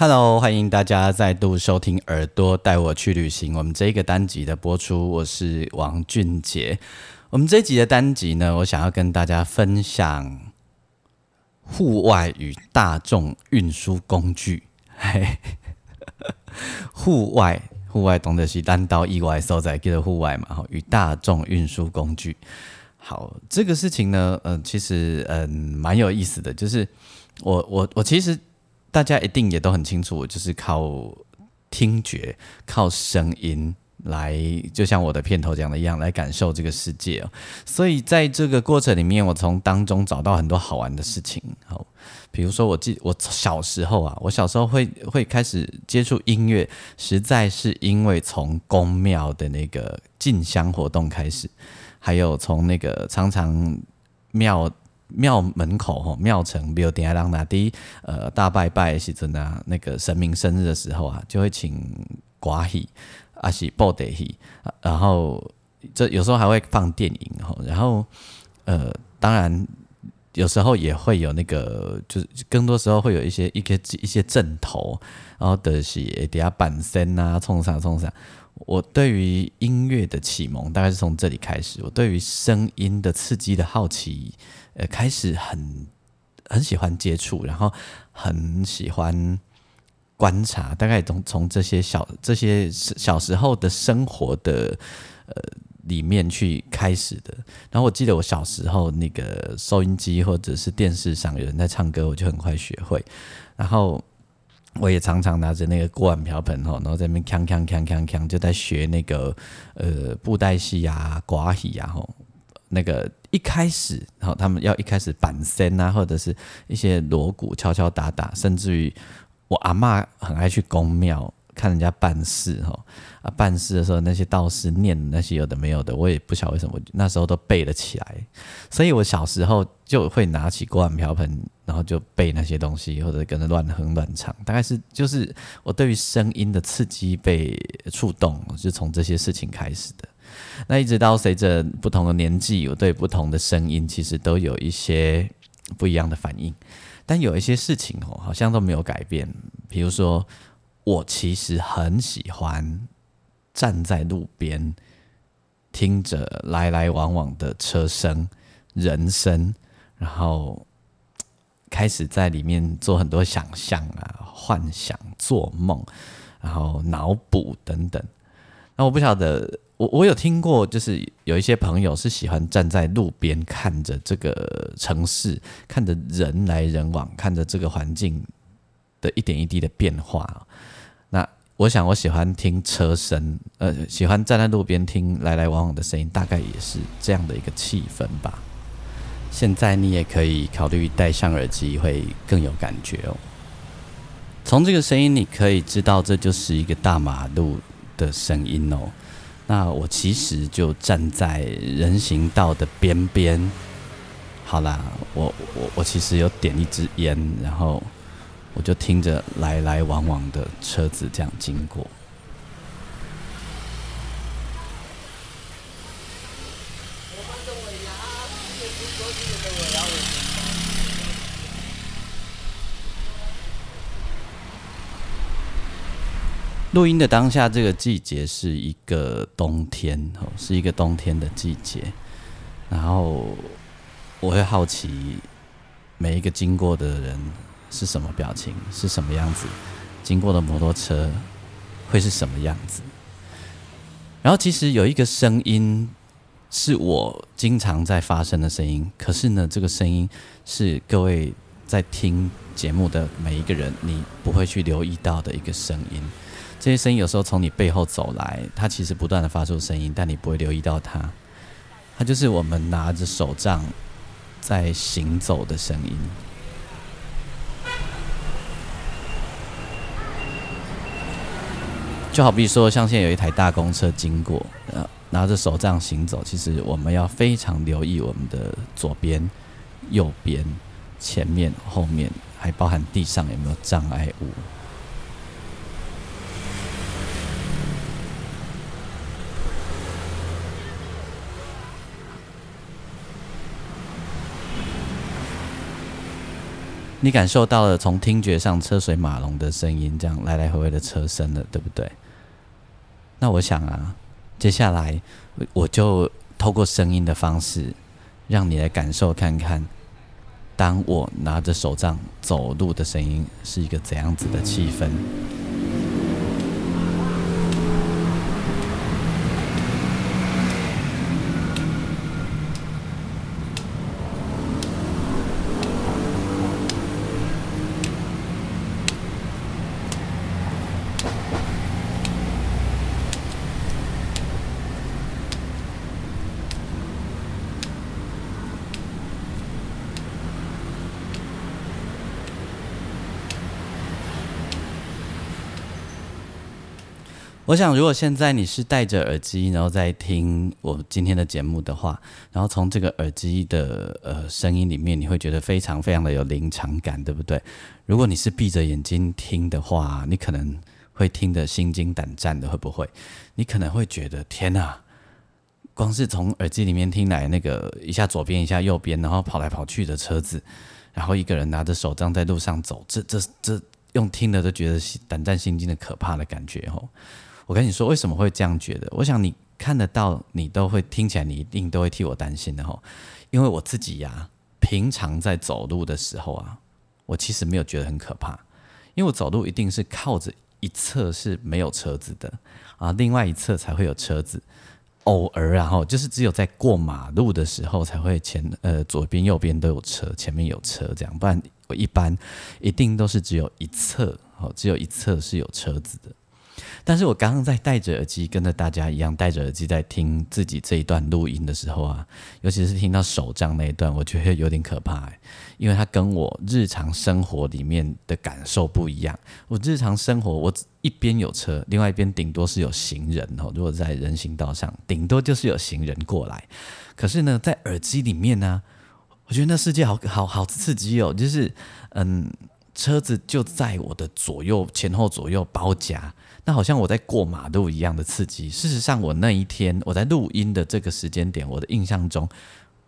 Hello，欢迎大家再度收听《耳朵带我去旅行》。我们这一个单集的播出，我是王俊杰。我们这一集的单集呢，我想要跟大家分享户外与大众运输工具。嘿，户外，户外懂得是单刀意外所在叫做户外嘛？哈与大众运输工具。好，这个事情呢，嗯，其实嗯蛮有意思的，就是我我我其实。大家一定也都很清楚，我就是靠听觉、靠声音来，就像我的片头讲的一样，来感受这个世界哦。所以在这个过程里面，我从当中找到很多好玩的事情。好，比如说，我记我小时候啊，我小时候会会开始接触音乐，实在是因为从宫庙的那个进香活动开始，还有从那个常常庙。庙门口吼，庙城比如点下让那第呃大拜拜时阵啊，那个神明生日的时候啊，就会请寡喜啊是报得喜，然后这有时候还会放电影吼，然后呃当然有时候也会有那个，就是更多时候会有一些一些一些阵头，然后的是底下板身啊，冲上冲上。我对于音乐的启蒙大概是从这里开始，我对于声音的刺激的好奇。呃，开始很很喜欢接触，然后很喜欢观察，大概从从这些小这些小时候的生活的呃里面去开始的。然后我记得我小时候那个收音机或者是电视上有人在唱歌，我就很快学会。然后我也常常拿着那个锅碗瓢盆吼，然后在那边锵锵锵锵锵，就在学那个呃布袋戏呀、寡戏呀吼。那个一开始，然后他们要一开始板身啊，或者是一些锣鼓敲敲打打，甚至于我阿妈很爱去公庙看人家办事哈啊，办事的时候那些道士念那些有的没有的，我也不晓得为什么那时候都背了起来，所以我小时候就会拿起锅碗瓢盆，然后就背那些东西，或者跟着乱哼乱唱，大概是就是我对于声音的刺激被触动，就从这些事情开始的。那一直到随着不同的年纪，我对不同的声音其实都有一些不一样的反应，但有一些事情哦，好像都没有改变。比如说，我其实很喜欢站在路边，听着来来往往的车声、人声，然后开始在里面做很多想象啊、幻想、做梦，然后脑补等等。那我不晓得。我我有听过，就是有一些朋友是喜欢站在路边看着这个城市，看着人来人往，看着这个环境的一点一滴的变化。那我想，我喜欢听车声，呃，喜欢站在路边听来来往往的声音，大概也是这样的一个气氛吧。现在你也可以考虑戴上耳机，会更有感觉哦。从这个声音，你可以知道这就是一个大马路的声音哦。那我其实就站在人行道的边边，好啦，我我我其实有点一支烟，然后我就听着来来往往的车子这样经过。录音的当下，这个季节是一个冬天，哦，是一个冬天的季节。然后我会好奇，每一个经过的人是什么表情，是什么样子？经过的摩托车会是什么样子？然后其实有一个声音是我经常在发生的声音，可是呢，这个声音是各位在听节目的每一个人，你不会去留意到的一个声音。这些声音有时候从你背后走来，它其实不断的发出声音，但你不会留意到它。它就是我们拿着手杖在行走的声音。就好比说，像现在有一台大公车经过，呃，拿着手杖行走，其实我们要非常留意我们的左边、右边、前面、后面，还包含地上有没有障碍物。你感受到了从听觉上车水马龙的声音，这样来来回回的车声了，对不对？那我想啊，接下来我就透过声音的方式，让你来感受看看，当我拿着手杖走路的声音是一个怎样子的气氛。我想，如果现在你是戴着耳机，然后在听我今天的节目的话，然后从这个耳机的呃声音里面，你会觉得非常非常的有临场感，对不对？如果你是闭着眼睛听的话，你可能会听得心惊胆战的，会不会？你可能会觉得天哪，光是从耳机里面听来那个一下左边一下右边，然后跑来跑去的车子，然后一个人拿着手杖在路上走，这这这用听的都觉得胆战心惊的可怕的感觉哦。我跟你说，为什么会这样觉得？我想你看得到，你都会听起来，你一定都会替我担心的吼。因为我自己呀，平常在走路的时候啊，我其实没有觉得很可怕，因为我走路一定是靠着一侧是没有车子的啊，另外一侧才会有车子。偶尔然后就是只有在过马路的时候才会前呃左边右边都有车，前面有车这样，不然我一般一定都是只有一侧哦，只有一侧是有车子的。但是我刚刚在戴着耳机，跟着大家一样戴着耳机在听自己这一段录音的时候啊，尤其是听到手杖那一段，我觉得有点可怕，因为它跟我日常生活里面的感受不一样。我日常生活，我一边有车，另外一边顶多是有行人哦。如果在人行道上，顶多就是有行人过来。可是呢，在耳机里面呢，我觉得那世界好好好刺激哦，就是嗯，车子就在我的左右前后左右包夹。那好像我在过马路一样的刺激。事实上，我那一天我在录音的这个时间点，我的印象中，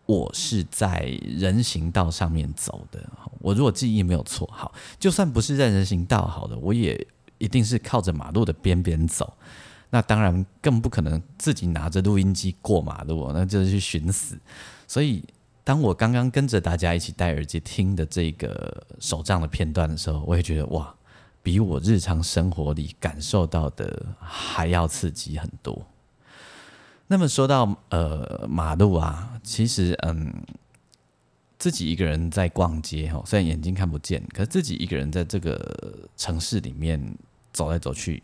我是在人行道上面走的。我如果记忆没有错，好，就算不是在人行道，好的，我也一定是靠着马路的边边走。那当然更不可能自己拿着录音机过马路，那就是去寻死。所以，当我刚刚跟着大家一起戴耳机听的这个手账的片段的时候，我也觉得哇。比我日常生活里感受到的还要刺激很多。那么说到呃马路啊，其实嗯，自己一个人在逛街哈，虽然眼睛看不见，可是自己一个人在这个城市里面走来走去，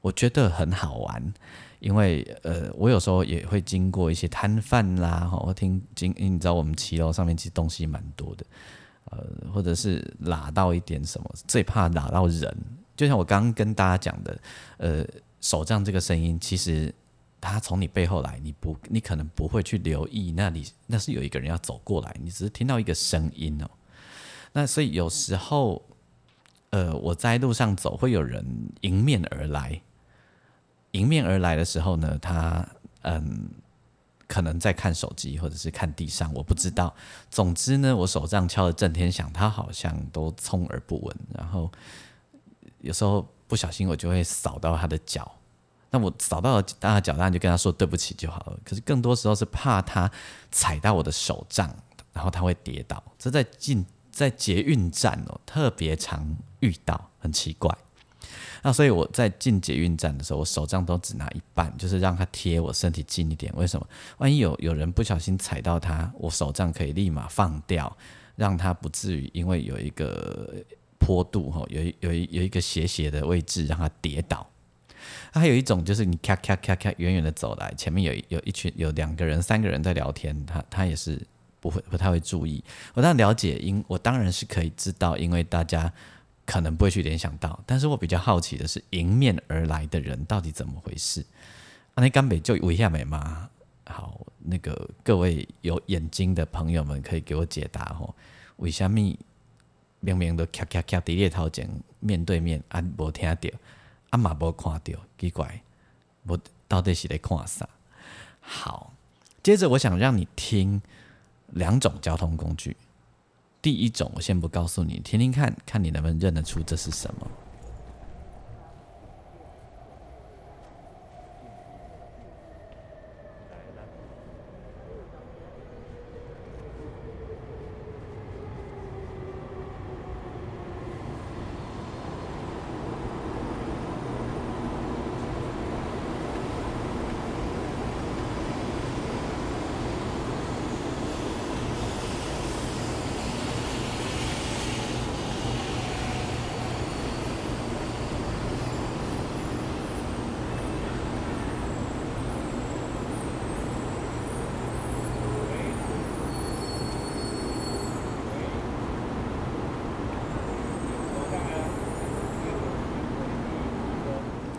我觉得很好玩。因为呃，我有时候也会经过一些摊贩啦，哈，我听经，你知道我们骑楼上面其实东西蛮多的。呃，或者是拉到一点什么，最怕拉到人。就像我刚刚跟大家讲的，呃，手杖这个声音，其实它从你背后来，你不，你可能不会去留意那里，那是有一个人要走过来，你只是听到一个声音哦。那所以有时候，呃，我在路上走，会有人迎面而来，迎面而来的时候呢，他嗯。可能在看手机，或者是看地上，我不知道。总之呢，我手杖敲的震天响，他好像都充耳不闻。然后有时候不小心，我就会扫到他的脚。那我扫到了他的脚，当然就跟他说对不起就好了。可是更多时候是怕他踩到我的手杖，然后他会跌倒。这在进在捷运站哦，特别常遇到，很奇怪。那所以我在进捷运站的时候，我手杖都只拿一半，就是让它贴我身体近一点。为什么？万一有有人不小心踩到它，我手杖可以立马放掉，让它不至于因为有一个坡度哈，有有一有一个斜斜的位置让它跌倒。还有一种就是你咔咔咔咔远远的走来，前面有有一群有两个人、三个人在聊天，他他也是不会不太会注意。我当然了解，因我当然是可以知道，因为大家。可能不会去联想到。但是我比较好奇的是，迎面而来的人到底怎么回事？啊，那根本就一下没吗？好，那个各位有眼睛的朋友们可以给我解答吼，为什么明明都咔咔咔伫列头前面对面，啊无听到，啊嘛无看到，奇怪，我到底是在看啥？好，接着我想让你听两种交通工具。第一种，我先不告诉你，听听看看你能不能认得出这是什么。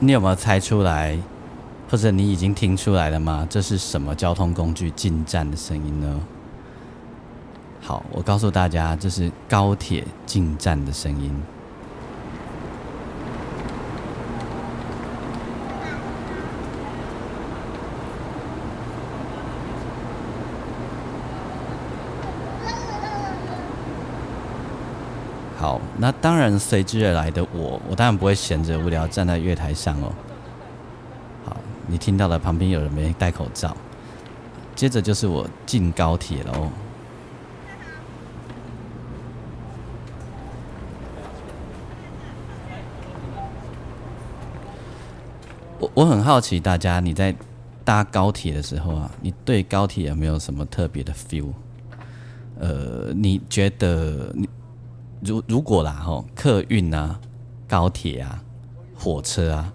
你有没有猜出来，或者你已经听出来了吗？这是什么交通工具进站的声音呢？好，我告诉大家，这是高铁进站的声音。好，那当然随之而来的我，我当然不会闲着无聊站在月台上哦。好，你听到了旁边有人没戴口罩，接着就是我进高铁了哦。我我很好奇大家你在搭高铁的时候啊，你对高铁有没有什么特别的 feel？呃，你觉得你？如如果啦吼，客运啊、高铁啊、火车啊，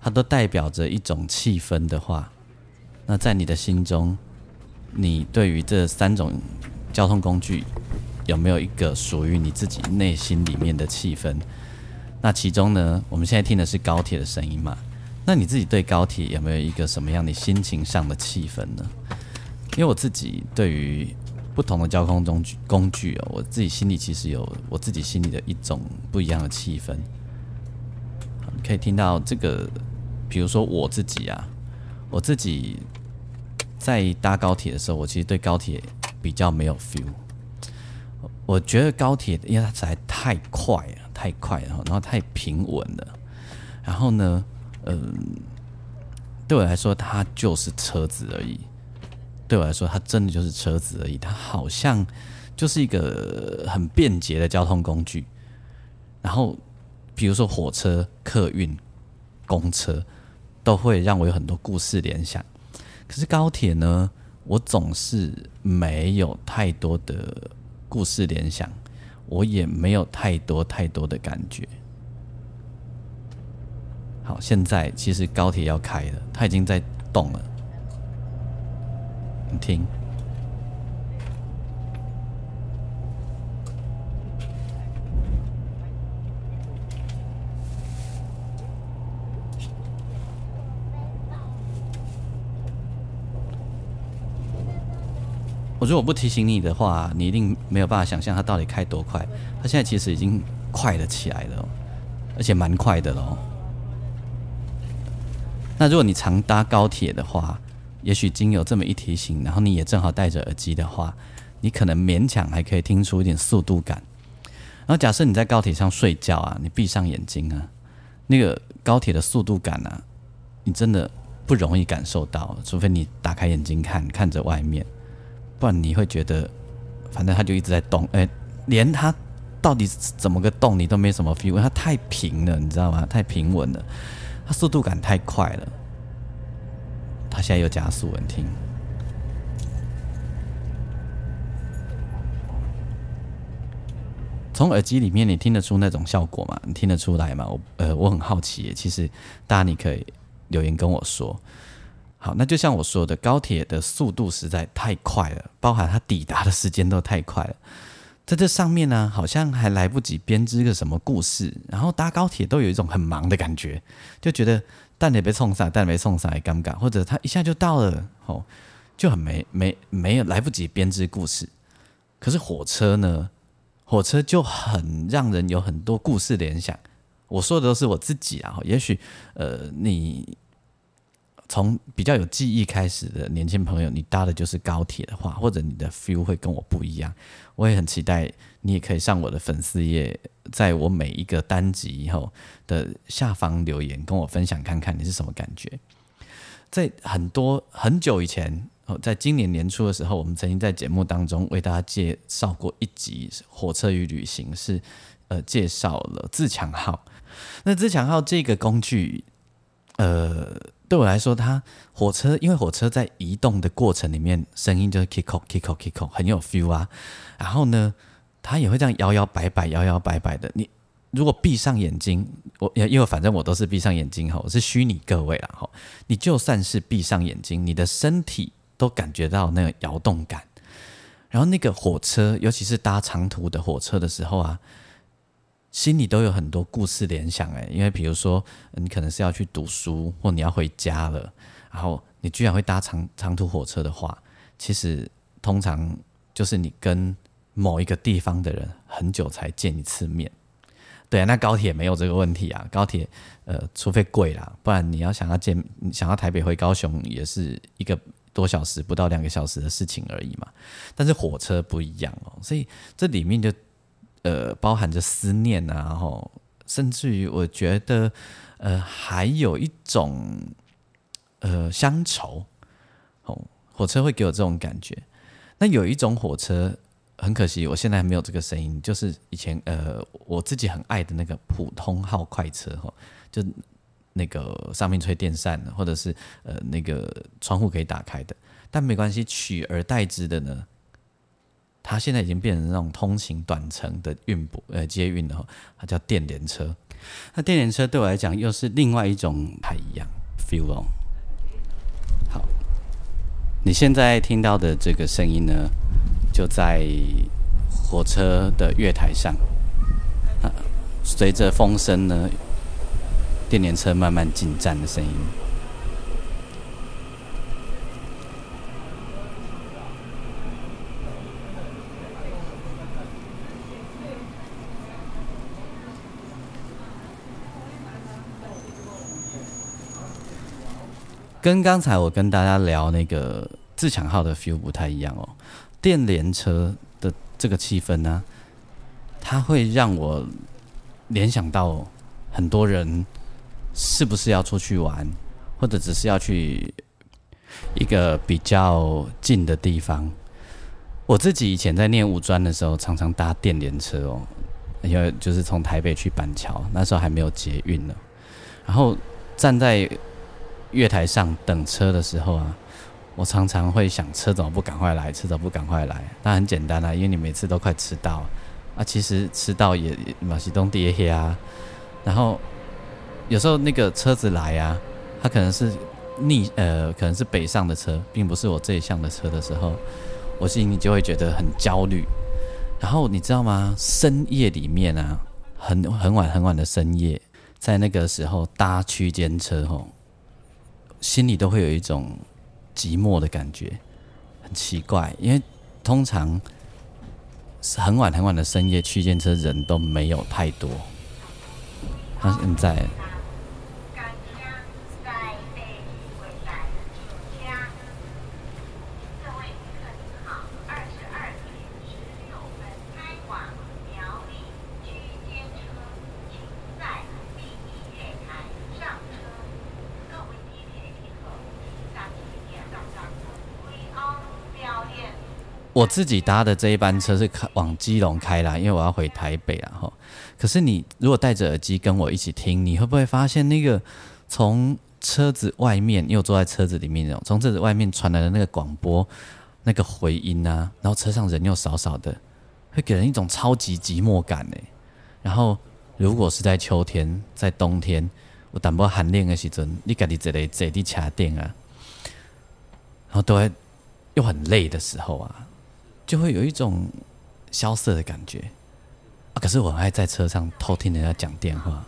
它都代表着一种气氛的话，那在你的心中，你对于这三种交通工具有没有一个属于你自己内心里面的气氛？那其中呢，我们现在听的是高铁的声音嘛？那你自己对高铁有没有一个什么样的心情上的气氛呢？因为我自己对于。不同的交通工具工具哦，我自己心里其实有我自己心里的一种不一样的气氛。可以听到这个，比如说我自己啊，我自己在搭高铁的时候，我其实对高铁比较没有 feel。我觉得高铁因为它实在太快了，太快了，然后太平稳了。然后呢，嗯，对我来说，它就是车子而已。对我来说，它真的就是车子而已。它好像就是一个很便捷的交通工具。然后，比如说火车、客运、公车，都会让我有很多故事联想。可是高铁呢，我总是没有太多的故事联想，我也没有太多太多的感觉。好，现在其实高铁要开了，它已经在动了。听，我如果不提醒你的话，你一定没有办法想象它到底开多快。它现在其实已经快了起来了，而且蛮快的喽。那如果你常搭高铁的话，也许经有这么一提醒，然后你也正好戴着耳机的话，你可能勉强还可以听出一点速度感。然后假设你在高铁上睡觉啊，你闭上眼睛啊，那个高铁的速度感啊，你真的不容易感受到，除非你打开眼睛看看着外面，不然你会觉得，反正它就一直在动，哎，连它到底怎么个动你都没什么 feel，它太平了，你知道吗？太平稳了，它速度感太快了。它现在又加速，你听，从耳机里面你听得出那种效果吗？你听得出来吗？我呃，我很好奇，其实大家你可以留言跟我说。好，那就像我说的，高铁的速度实在太快了，包含它抵达的时间都太快了。在这上面呢，好像还来不及编织个什么故事，然后搭高铁都有一种很忙的感觉，就觉得蛋也被送上，蛋没送上也尴尬，或者他一下就到了，哦，就很没没没有来不及编织故事。可是火车呢，火车就很让人有很多故事联想。我说的都是我自己啊，也许呃你。从比较有记忆开始的年轻朋友，你搭的就是高铁的话，或者你的 feel 会跟我不一样，我也很期待你也可以上我的粉丝页，在我每一个单集以后的下方留言，跟我分享看看你是什么感觉。在很多很久以前，在今年年初的时候，我们曾经在节目当中为大家介绍过一集《火车与旅行》，是呃介绍了自强号。那自强号这个工具，呃。对我来说，它火车因为火车在移动的过程里面，声音就是 kick kick kick kick，很有 feel 啊。然后呢，它也会这样摇摇摆摆、摇摇摆摆的。你如果闭上眼睛，我因为反正我都是闭上眼睛哈，我是虚拟各位啦哈。你就算是闭上眼睛，你的身体都感觉到那个摇动感。然后那个火车，尤其是搭长途的火车的时候啊。心里都有很多故事联想诶，因为比如说你可能是要去读书，或你要回家了，然后你居然会搭长长途火车的话，其实通常就是你跟某一个地方的人很久才见一次面。对啊，那高铁没有这个问题啊，高铁呃，除非贵啦，不然你要想要见，想要台北回高雄也是一个多小时，不到两个小时的事情而已嘛。但是火车不一样哦，所以这里面就。呃，包含着思念啊，吼甚至于我觉得，呃，还有一种呃乡愁哦，火车会给我这种感觉。那有一种火车很可惜，我现在还没有这个声音，就是以前呃我自己很爱的那个普通号快车哈，就那个上面吹电扇的，或者是呃那个窗户可以打开的，但没关系，取而代之的呢。它现在已经变成那种通勤短程的运补呃接运的，它叫电联车。那电联车对我来讲又是另外一种不一样 feel 哦。好，你现在听到的这个声音呢，就在火车的月台上。随着风声呢，电联车慢慢进站的声音。跟刚才我跟大家聊那个自强号的 feel 不太一样哦，电联车的这个气氛呢，它会让我联想到很多人是不是要出去玩，或者只是要去一个比较近的地方。我自己以前在念五专的时候，常常搭电联车哦，因为就是从台北去板桥，那时候还没有捷运呢，然后站在。月台上等车的时候啊，我常常会想：车怎么不赶快来？车怎么不赶快来？那很简单啊，因为你每次都快迟到啊。其实迟到也马西东跌黑啊。然后有时候那个车子来啊，它可能是逆呃，可能是北上的车，并不是我这一向的车的时候，我心里就会觉得很焦虑。然后你知道吗？深夜里面啊，很很晚很晚的深夜，在那个时候搭区间车吼。心里都会有一种寂寞的感觉，很奇怪，因为通常是很晚很晚的深夜，区间车人都没有太多。他现在。我自己搭的这一班车是开往基隆开啦，因为我要回台北啊哈。可是你如果戴着耳机跟我一起听，你会不会发现那个从车子外面，因为我坐在车子里面那种，从车子外面传来的那个广播那个回音啊，然后车上人又少少的，会给人一种超级寂寞感呢。然后如果是在秋天、在冬天，我淡薄寒冷的时阵，你家己坐在坐地车顶啊，然后都会又很累的时候啊。就会有一种萧瑟的感觉啊。可是我还在车上偷听人家讲电话。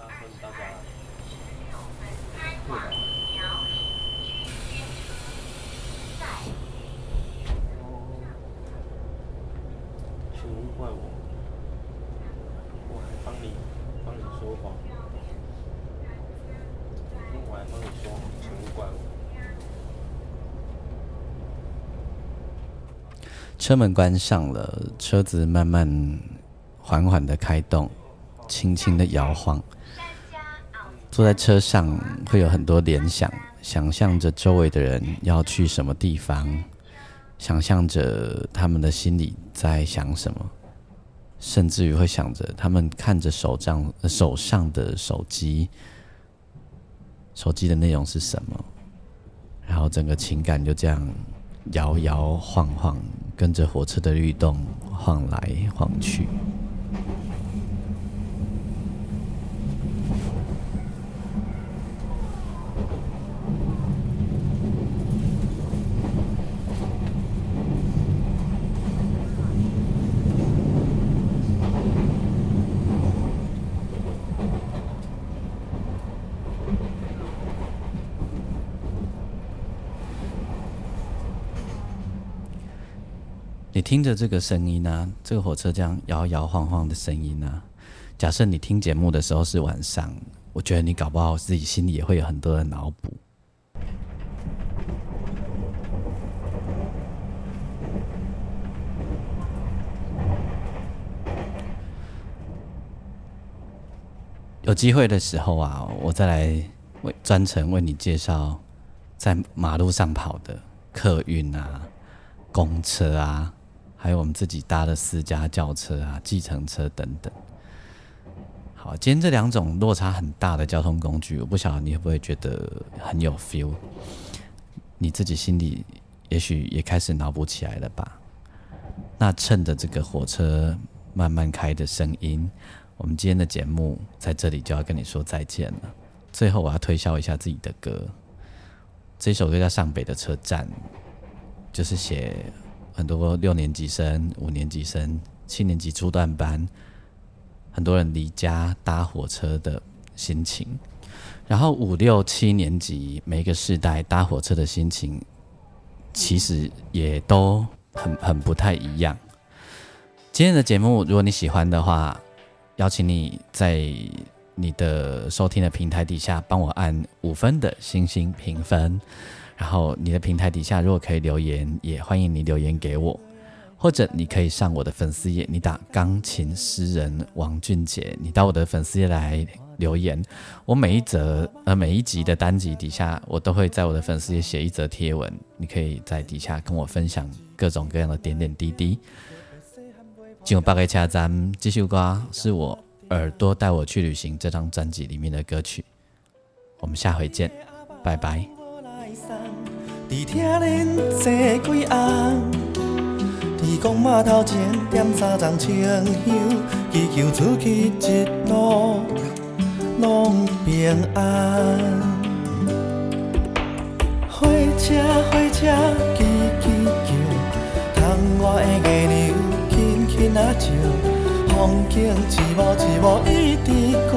车门关上了，车子慢慢、缓缓的开动，轻轻的摇晃。坐在车上会有很多联想，想象着周围的人要去什么地方，想象着他们的心里在想什么，甚至于会想着他们看着手账手上的手机，手机的内容是什么，然后整个情感就这样。摇摇晃晃，跟着火车的律动晃来晃去。听着这个声音呢，这个火车这样摇摇晃晃的声音呢。假设你听节目的时候是晚上，我觉得你搞不好自己心里也会有很多的脑补。有机会的时候啊，我再来为专程为你介绍在马路上跑的客运啊、公车啊。还有我们自己搭的私家轿车啊、计程车等等。好，今天这两种落差很大的交通工具，我不晓得你会不会觉得很有 feel？你自己心里也许也开始脑补起来了吧？那趁着这个火车慢慢开的声音，我们今天的节目在这里就要跟你说再见了。最后，我要推销一下自己的歌，这首歌叫《上北的车站》，就是写。很多六年级生、五年级生、七年级初段班，很多人离家搭火车的心情。然后五六七年级每个世代搭火车的心情，其实也都很很不太一样。今天的节目，如果你喜欢的话，邀请你在你的收听的平台底下帮我按五分的星星评分。然后你的平台底下如果可以留言，也欢迎你留言给我，或者你可以上我的粉丝页，你打钢琴诗人王俊杰，你到我的粉丝页来留言。我每一则呃每一集的单集底下，我都会在我的粉丝页写一则贴文，你可以在底下跟我分享各种各样的点点滴滴。进入八个车站，这首歌是我耳朵带我去旅行这张专辑里面的歌曲。我们下回见，拜拜。伫听恁坐几暗，伫公码头前点三盏清香，祈求出去一路拢平安。火车火车叽叽叫，窗外的月亮轻轻啊照，风景一幕一幕一直过，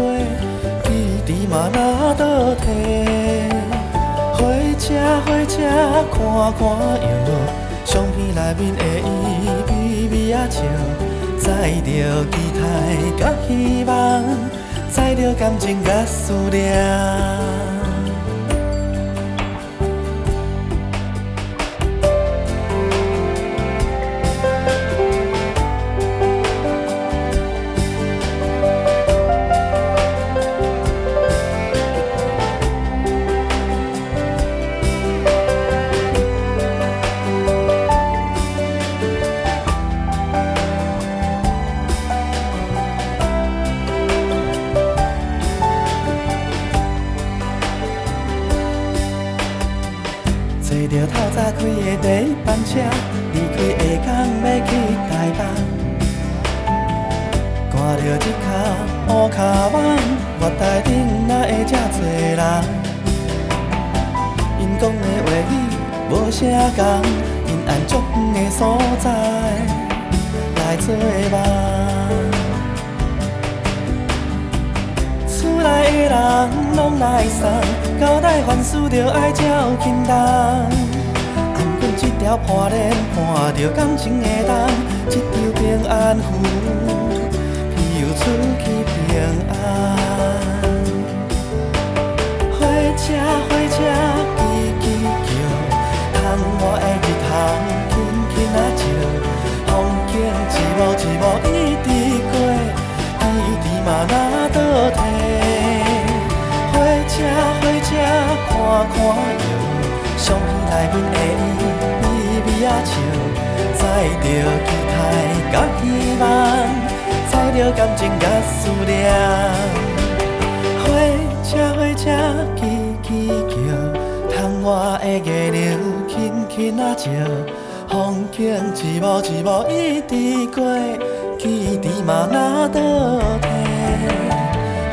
记忆嘛哪倒退。火车火车看看样，相片内面的伊微微啊笑，载着期待甲希望，载着感情甲思念。做梦。厝内的人拢来送，交代凡事着爱照轻重。红棍一条破链，伴着感情的重，一条平安符，庇佑出去平安。火车火车吱吱叫，窗外一幕一幕一直过，天地嘛哪倒退。火车火车看看又，想起内面的伊微微啊笑，载着期待甲希望，载着感情甲思念。火车火车吱吱叫，窗外的月亮轻轻啊照，风景一幕一幕一直过，记忆嘛那倒退。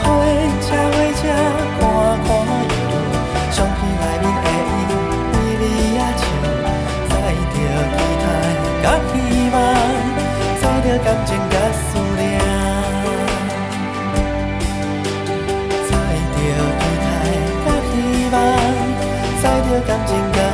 火车火车赶赶伊，相片内面的伊微微啊笑，载着期待甲希望，载着感情甲思念，载着期待甲希望，载着感情甲。